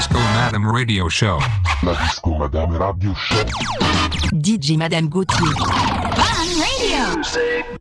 Disco Madame Radio Show. La Disco Madame Radio Show. DJ Madame Gauthier. Fun Radio.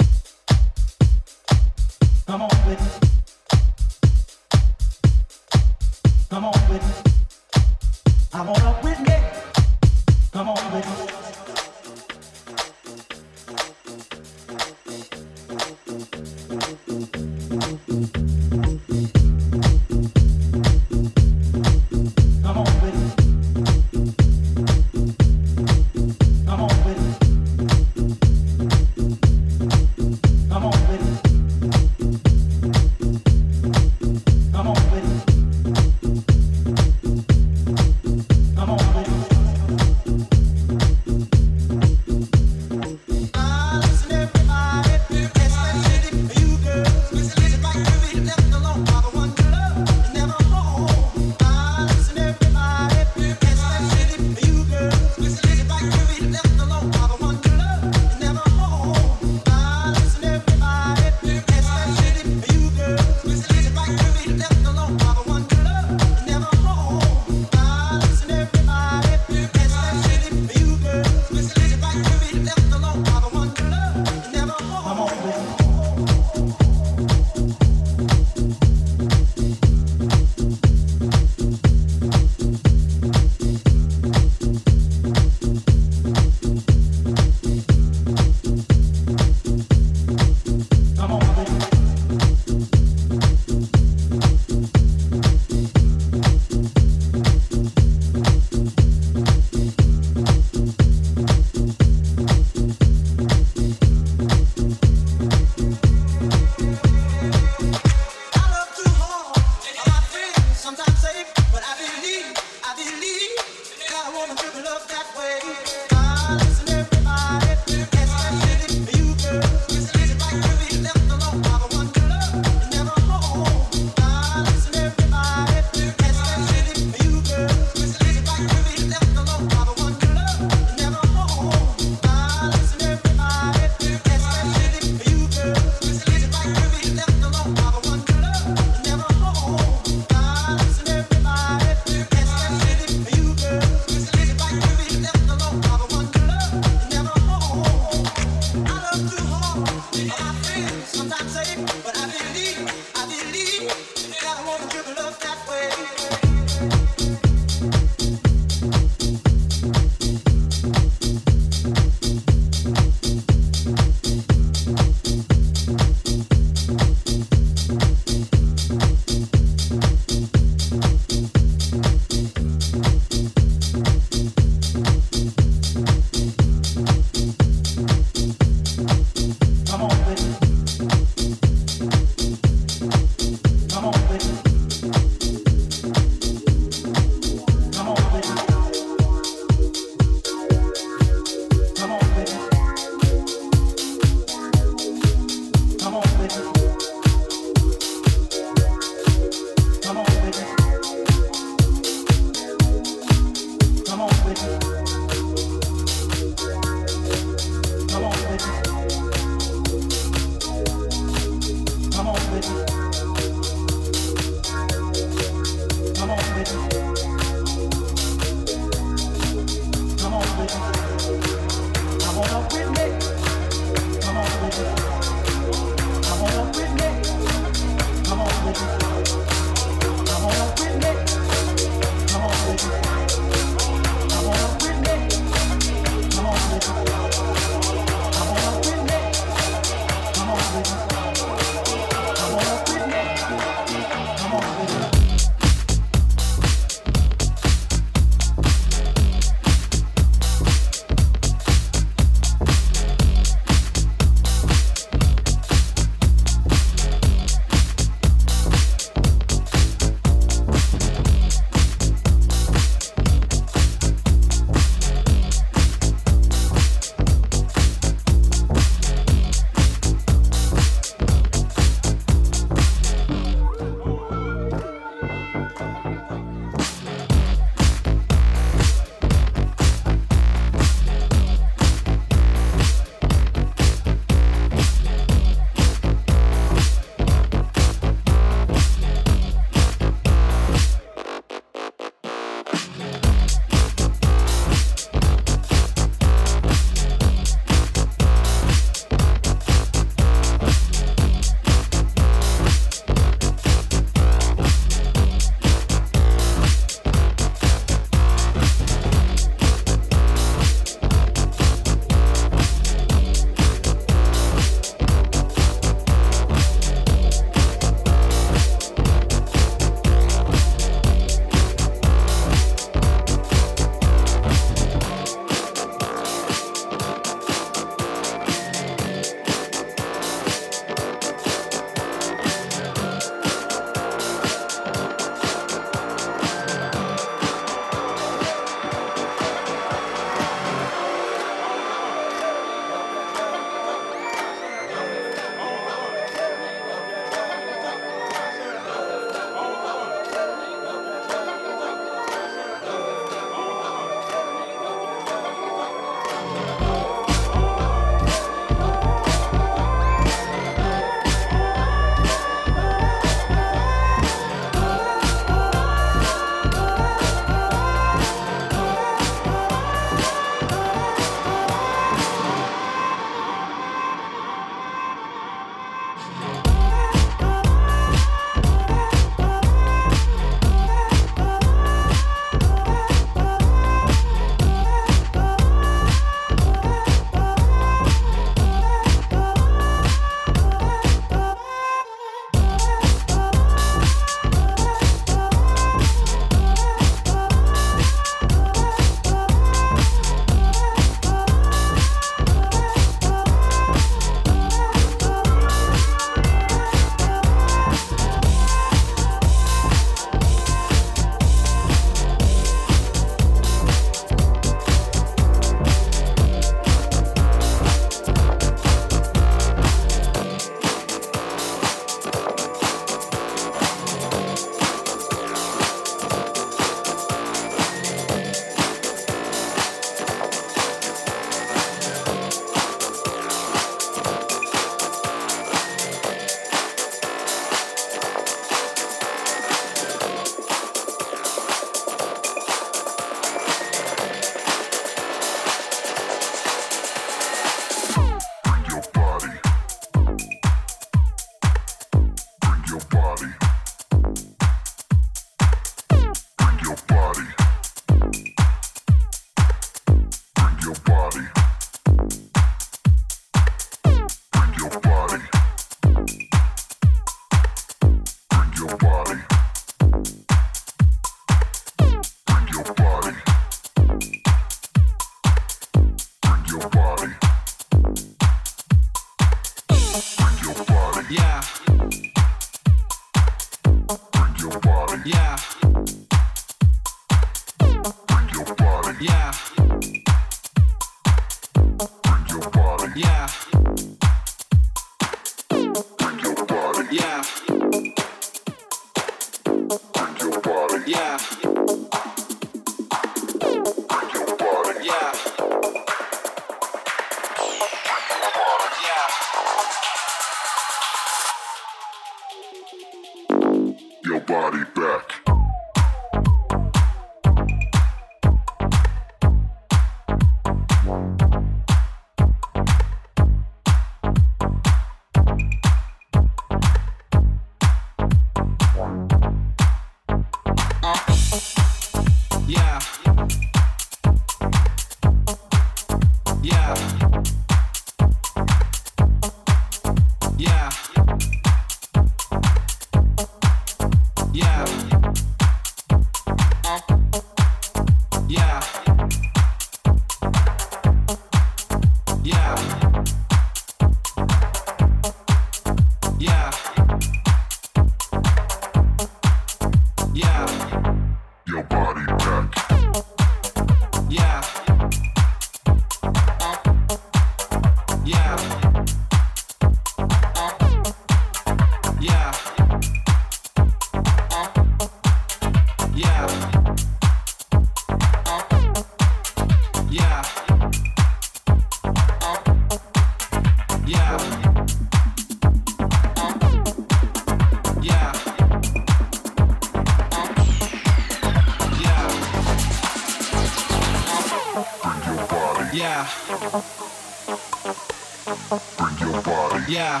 Yeah.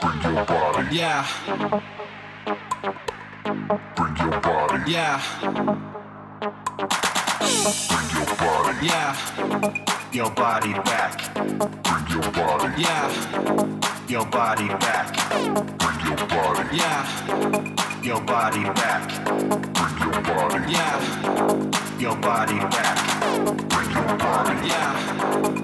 Bring your body. Yeah. Bring your body. Yeah. Bring your body. Yeah. Your body back. Bring your body. Yeah. Your body back. Bring your body. Yeah. Your body back. Bring your body. Yeah. Your body back. Bring your body. Yeah.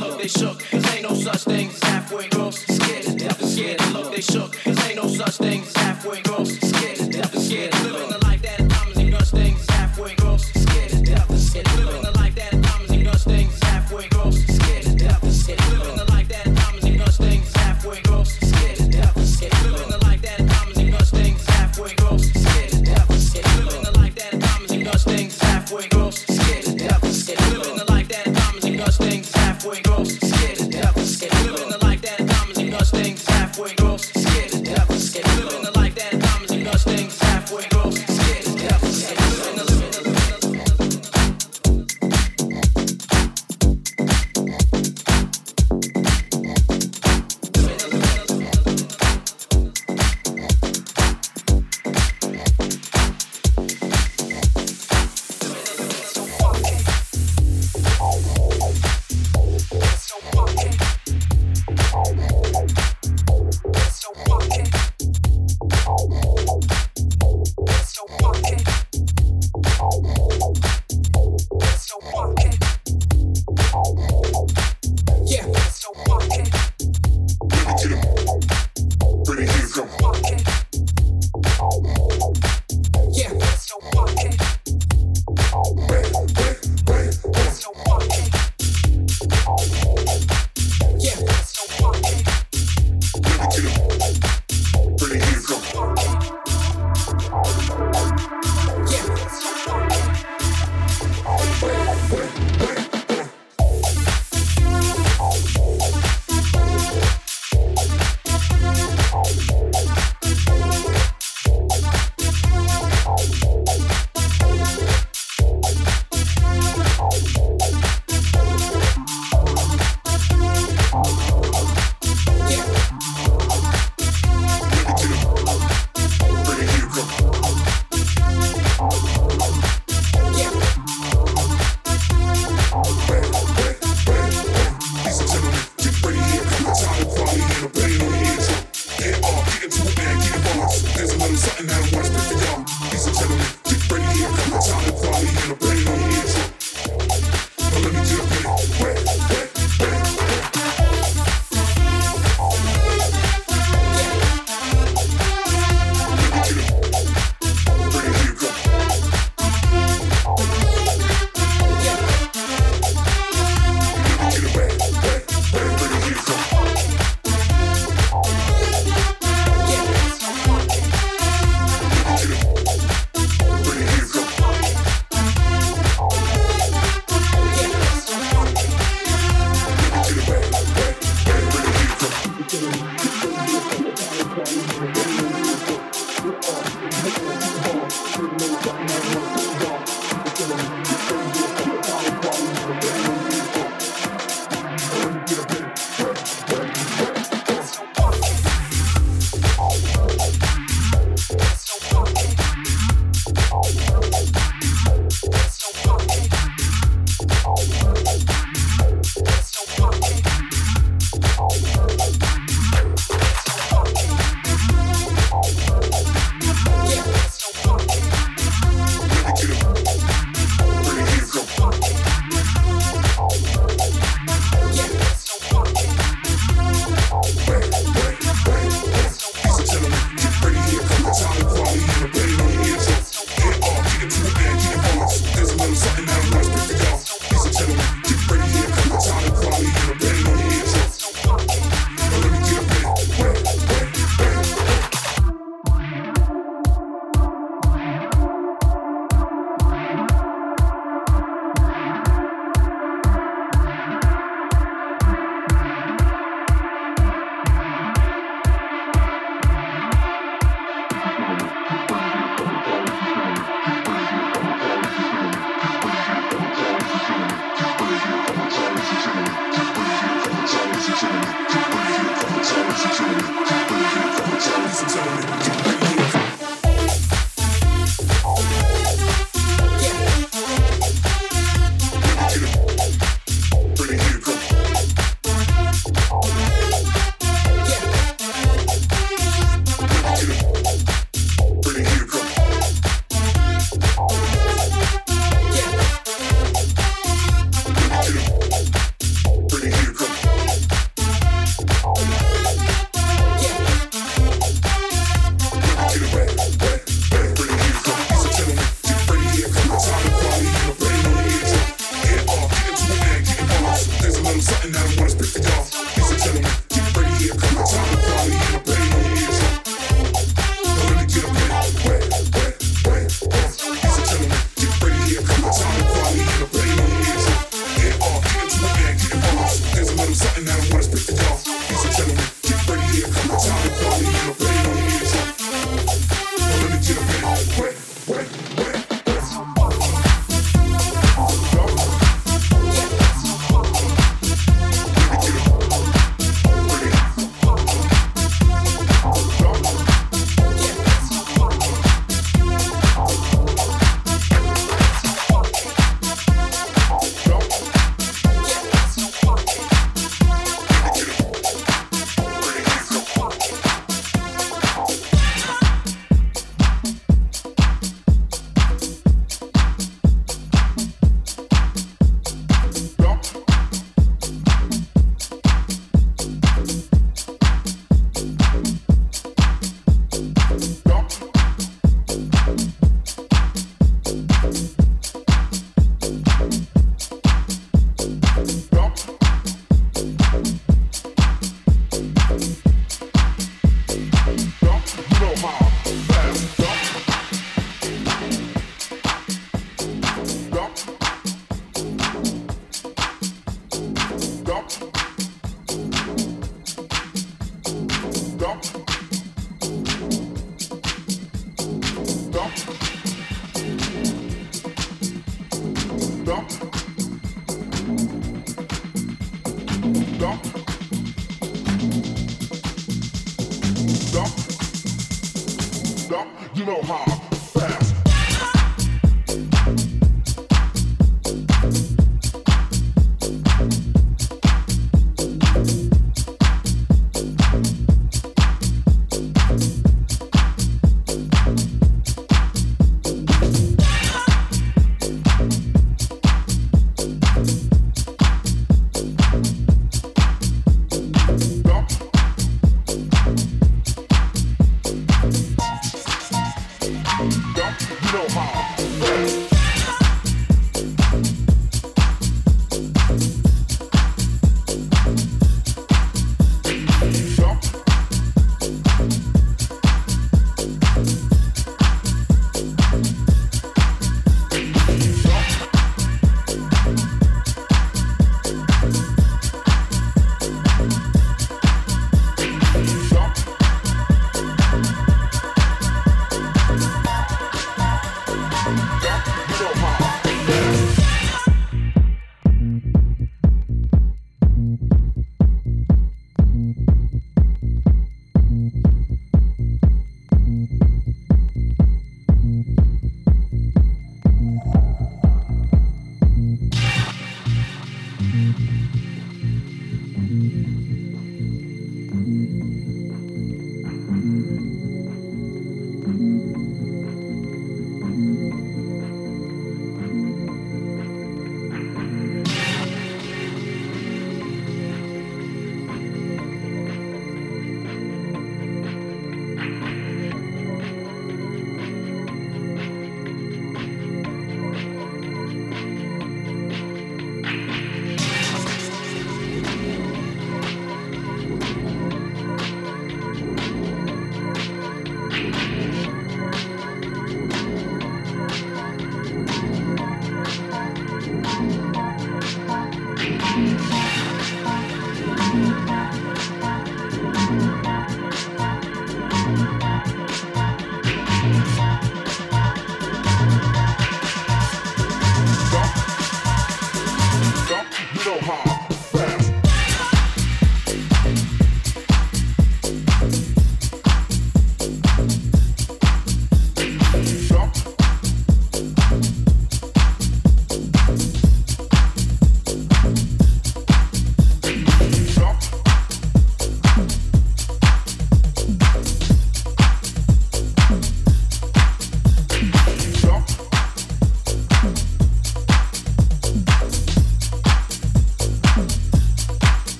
look, they shook. Cause ain't no such thing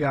We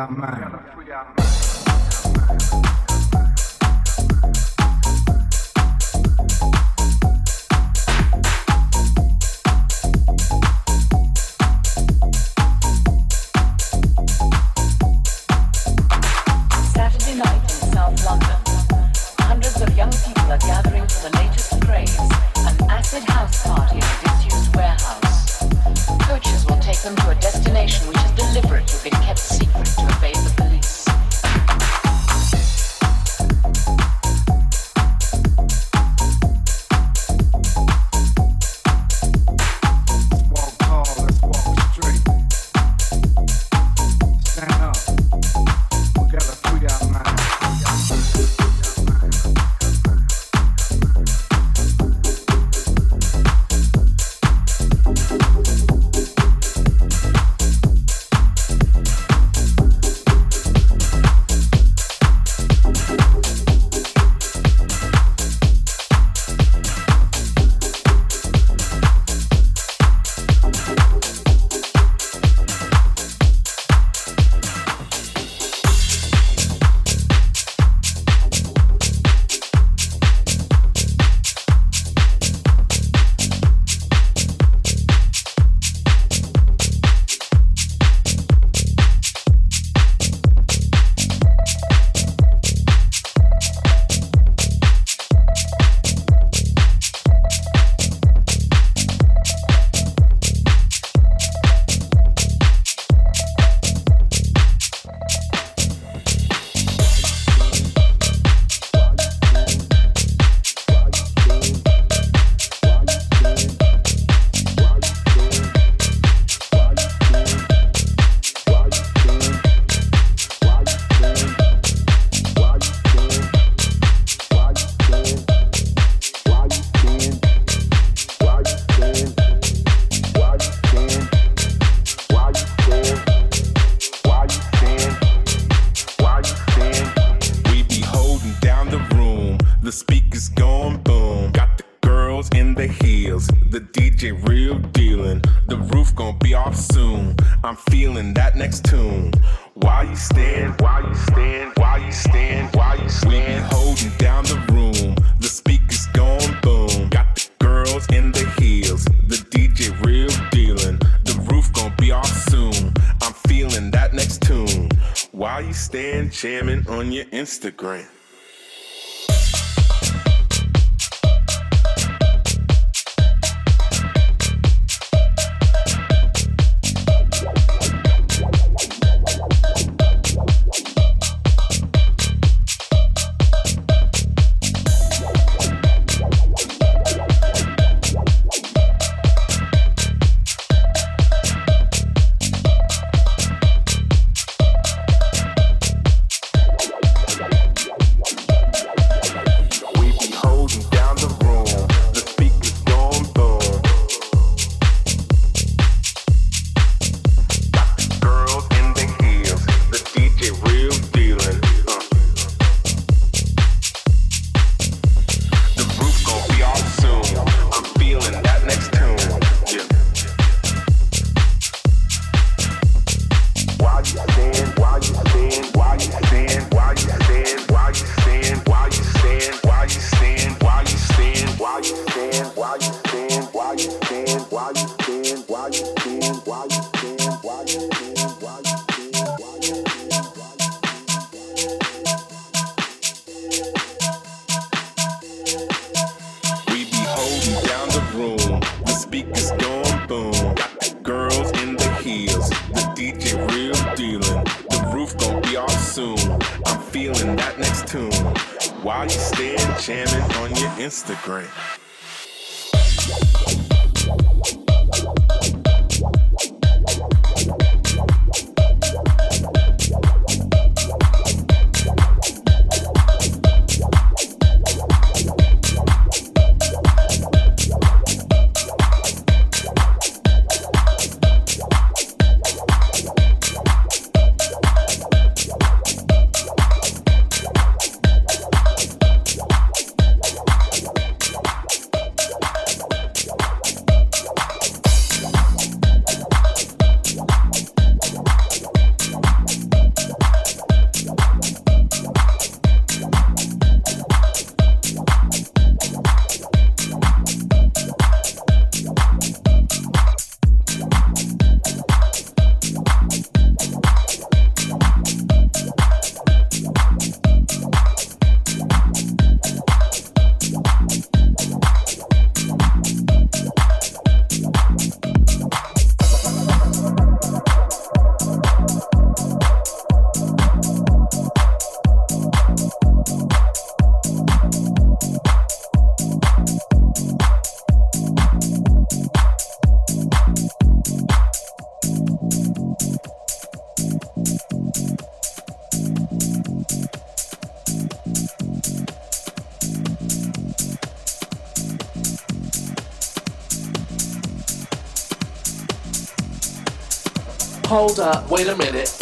hold up, wait a minute.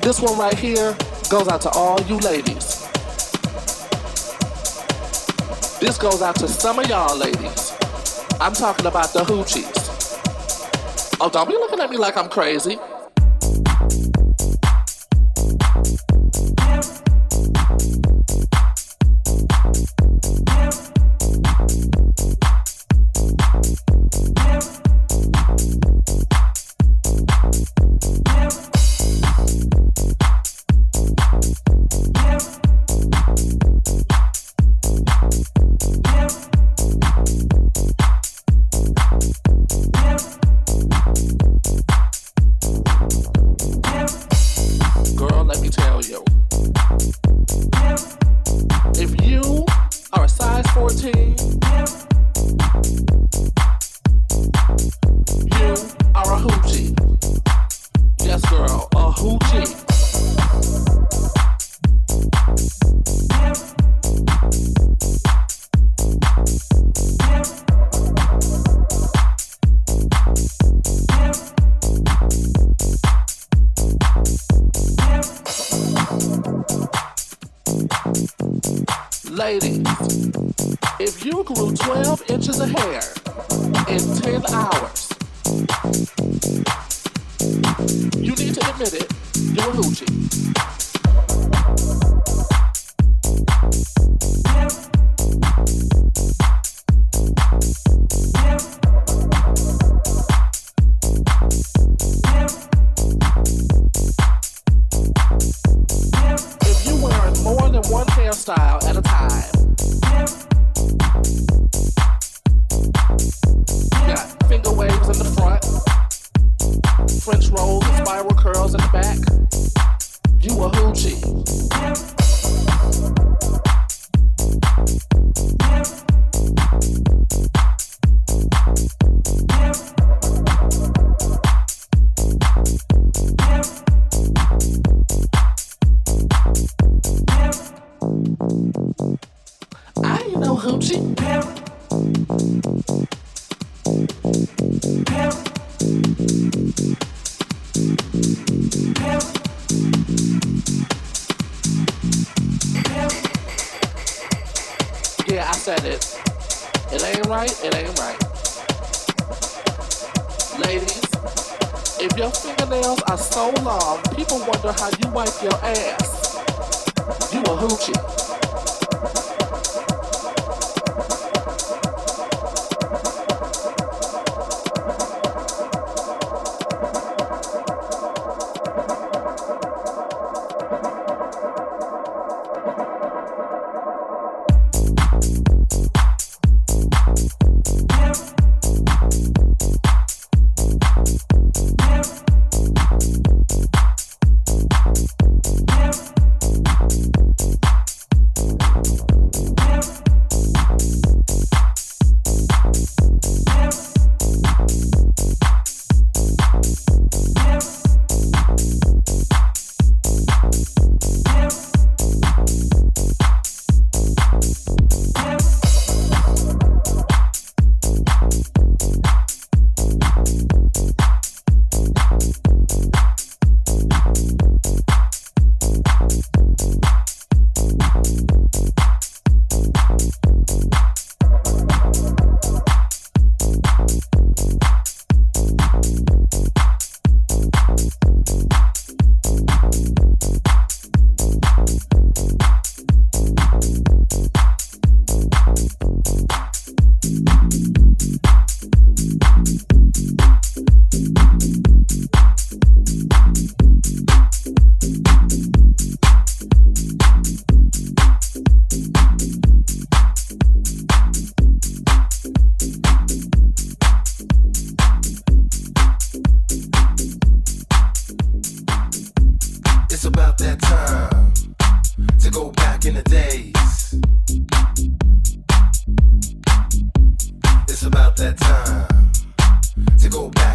This one right here goes out to all you ladies. This goes out to some of y'all ladies. I'm talking about the hoochies. Oh, don't be looking at me like I'm crazy. Thank you.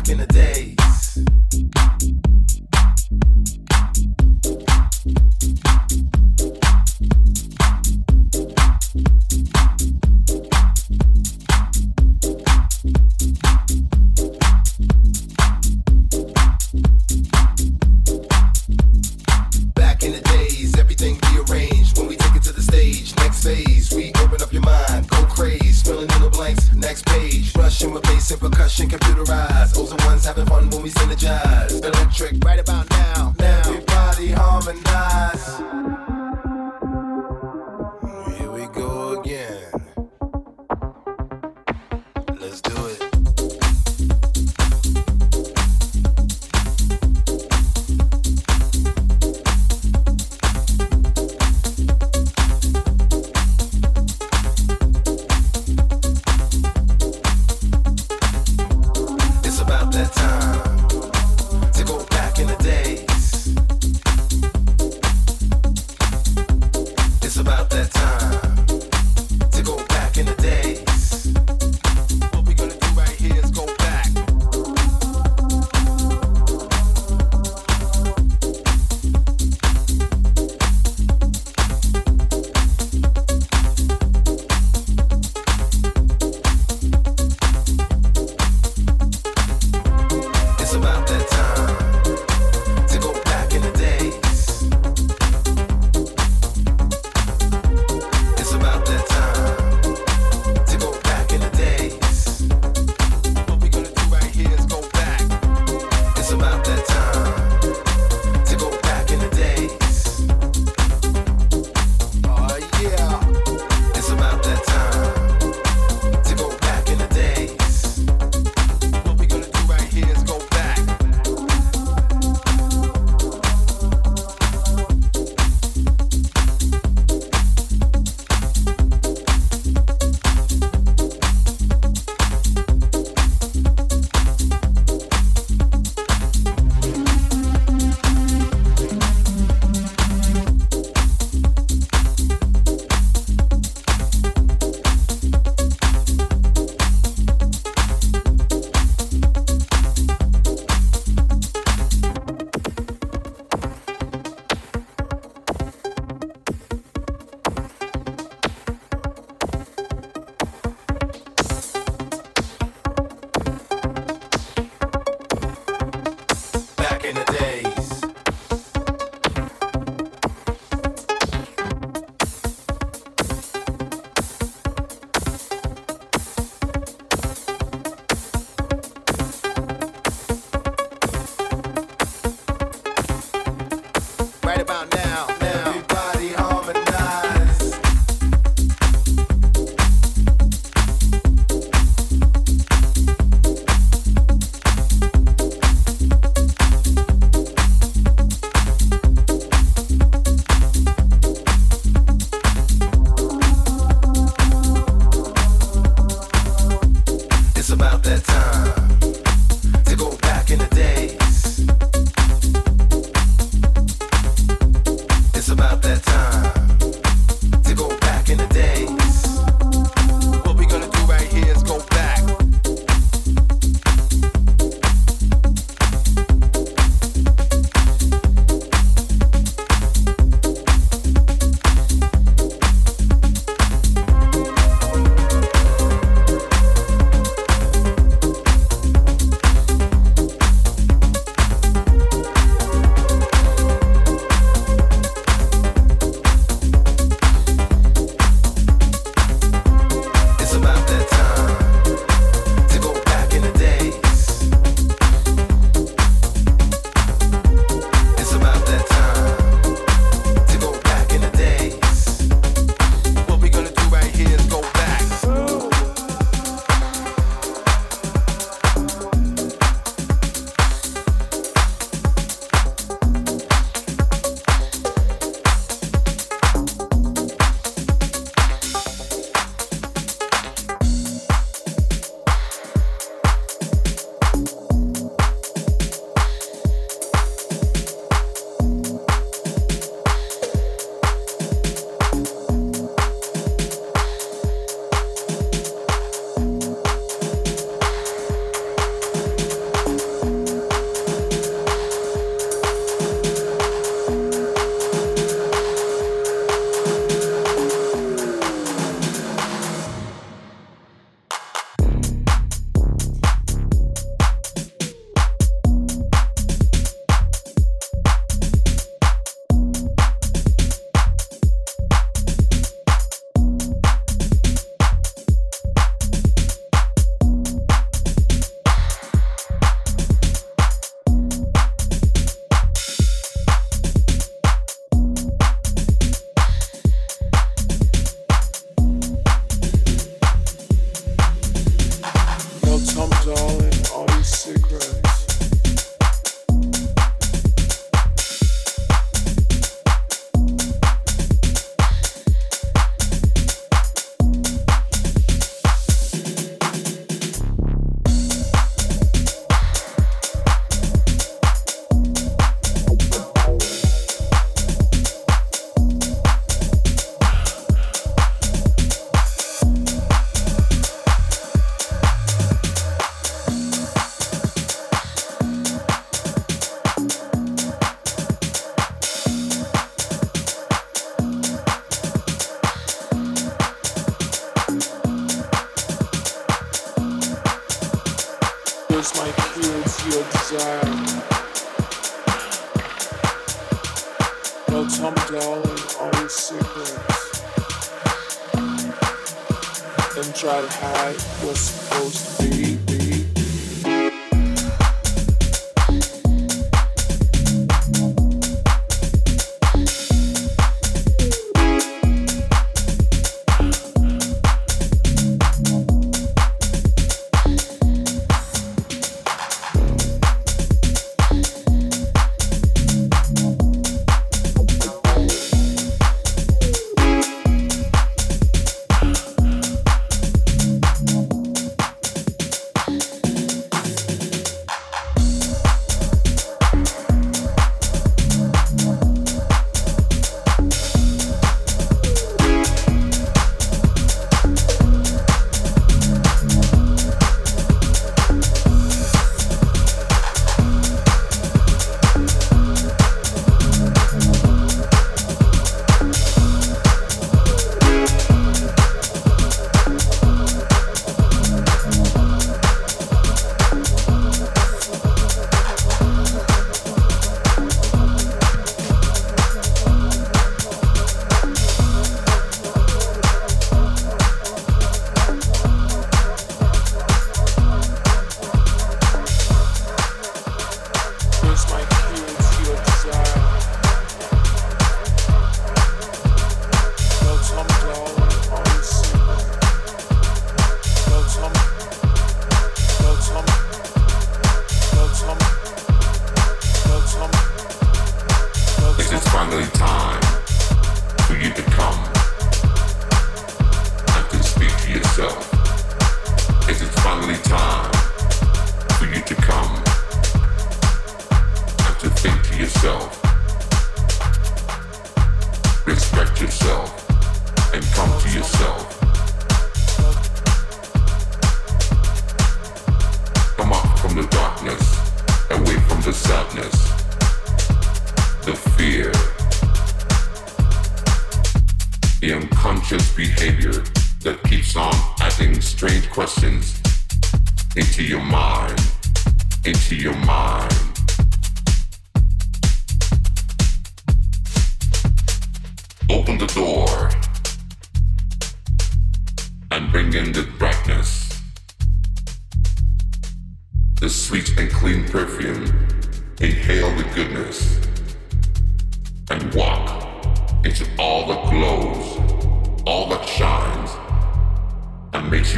In the days.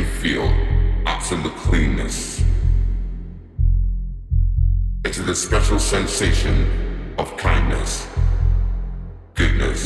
feel absolute cleanness. It's the special sensation of kindness, goodness.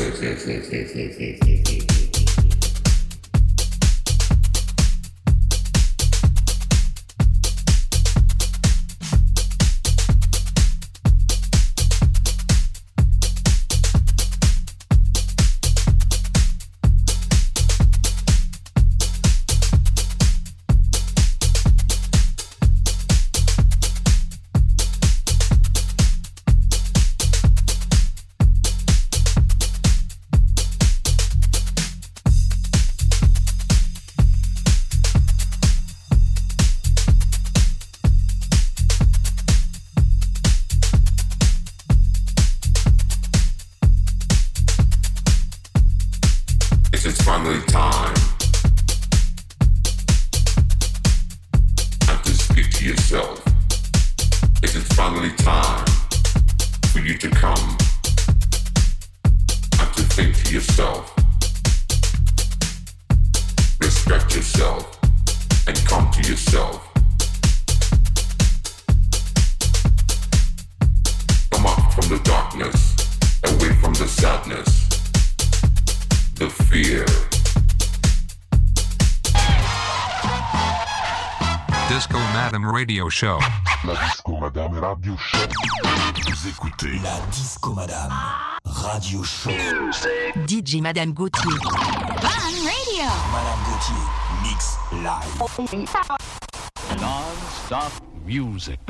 Madame Gauthier. Radio. Madame Gauthier, mix live. Non-stop music.